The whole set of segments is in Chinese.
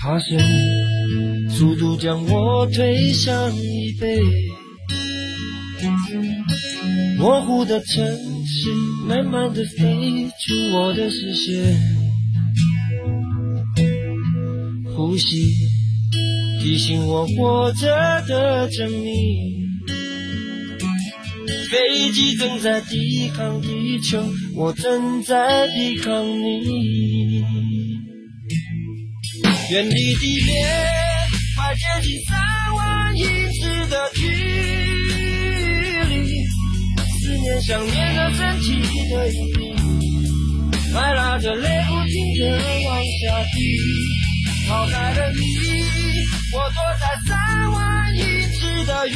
爬升，速度将我推向椅背。模糊的城是，慢慢的飞出我的视线。呼吸提醒我活着的证明。飞机正在抵抗地球，我正在抵抗你。远离地面，快接近三万英尺的距离，想念着身体的引力，快拉着泪不停地往下滴。抛开了你，我躲在三万英尺的云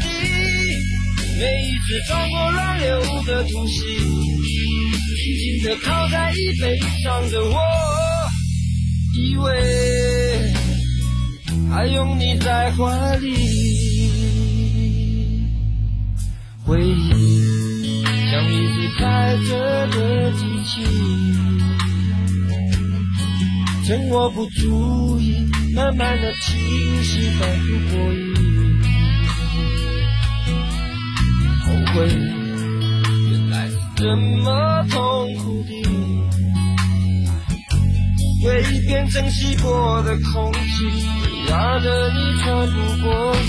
底，每一次穿过乱流的突袭，紧紧地靠在椅背上的我。以为还拥你在怀里，回忆像一直开着的机器，趁我不注意，慢慢的清晰，反复过瘾。后悔原来是这么痛苦的。回忆变成稀薄的空气，压得你喘不过气。